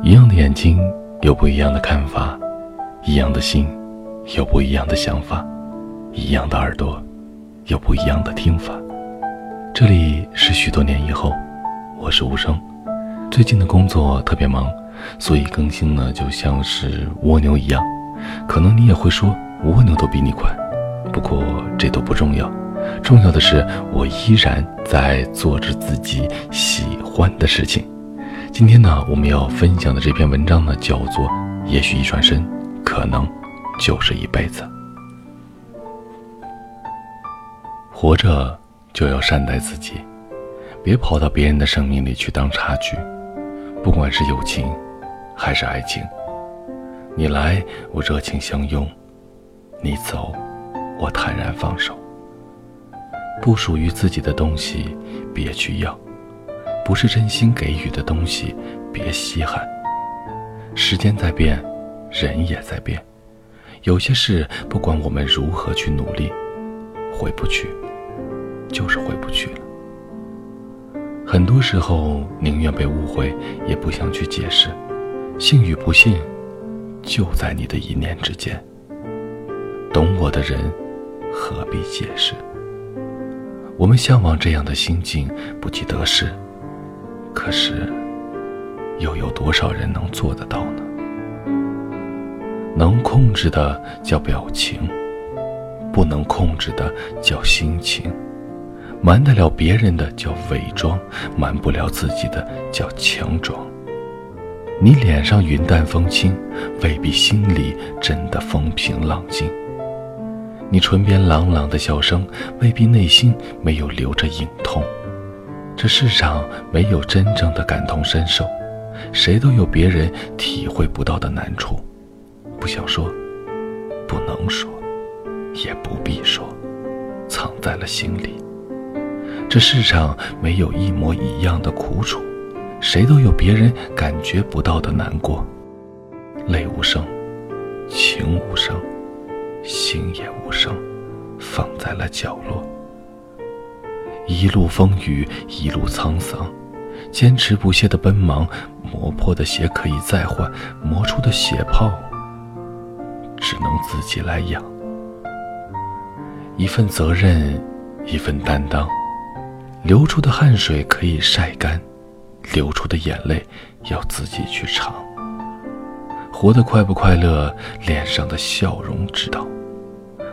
一样的眼睛有不一样的看法，一样的心有不一样的想法，一样的耳朵有不一样的听法。这里是许多年以后，我是无声。最近的工作特别忙，所以更新呢就像是蜗牛一样。可能你也会说，蜗牛都比你快。不过这都不重要，重要的是我依然在做着自己喜欢的事情。今天呢，我们要分享的这篇文章呢，叫做《也许一转身，可能就是一辈子》。活着就要善待自己，别跑到别人的生命里去当插曲。不管是友情，还是爱情，你来我热情相拥，你走我坦然放手。不属于自己的东西，别去要。不是真心给予的东西，别稀罕。时间在变，人也在变。有些事，不管我们如何去努力，回不去，就是回不去了。很多时候，宁愿被误会，也不想去解释。信与不信，就在你的一念之间。懂我的人，何必解释？我们向往这样的心境，不计得失。可是，又有多少人能做得到呢？能控制的叫表情，不能控制的叫心情。瞒得了别人的叫伪装，瞒不了自己的叫强装。你脸上云淡风轻，未必心里真的风平浪静。你唇边朗朗的笑声，未必内心没有留着隐痛。这世上没有真正的感同身受，谁都有别人体会不到的难处，不想说，不能说，也不必说，藏在了心里。这世上没有一模一样的苦楚，谁都有别人感觉不到的难过。泪无声，情无声，心也无声，放在了角落。一路风雨，一路沧桑，坚持不懈的奔忙，磨破的鞋可以再换，磨出的血泡只能自己来养。一份责任，一份担当，流出的汗水可以晒干，流出的眼泪要自己去尝。活得快不快乐，脸上的笑容知道；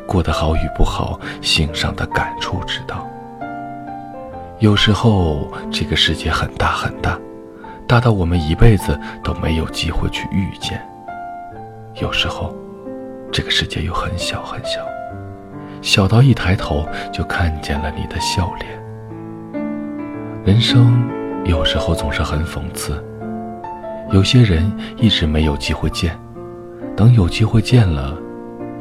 过得好与不好，心上的感触知道。有时候，这个世界很大很大，大到我们一辈子都没有机会去遇见；有时候，这个世界又很小很小，小到一抬头就看见了你的笑脸。人生有时候总是很讽刺，有些人一直没有机会见，等有机会见了，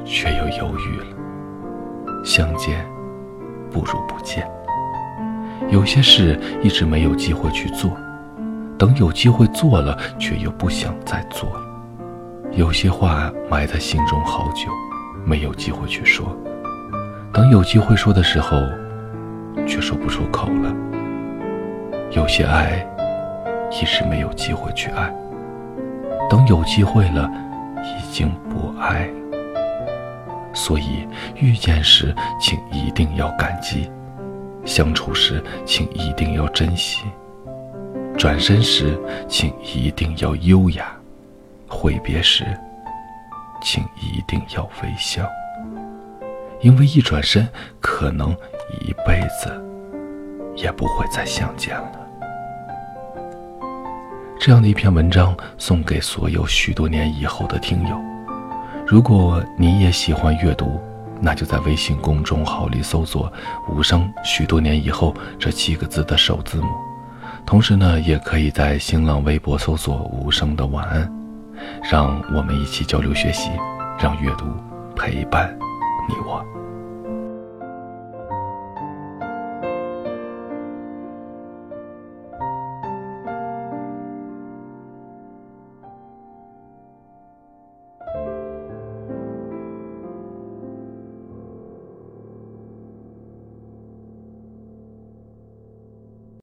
却又犹豫了。相见不如不见。有些事一直没有机会去做，等有机会做了，却又不想再做。有些话埋在心中好久，没有机会去说，等有机会说的时候，却说不出口了。有些爱一直没有机会去爱，等有机会了，已经不爱了。所以遇见时，请一定要感激。相处时，请一定要珍惜；转身时，请一定要优雅；挥别时，请一定要微笑。因为一转身，可能一辈子也不会再相见了。这样的一篇文章送给所有许多年以后的听友。如果你也喜欢阅读。那就在微信公众号里搜索“无声”，许多年以后这七个字的首字母。同时呢，也可以在新浪微博搜索“无声的晚安”，让我们一起交流学习，让阅读陪伴你我。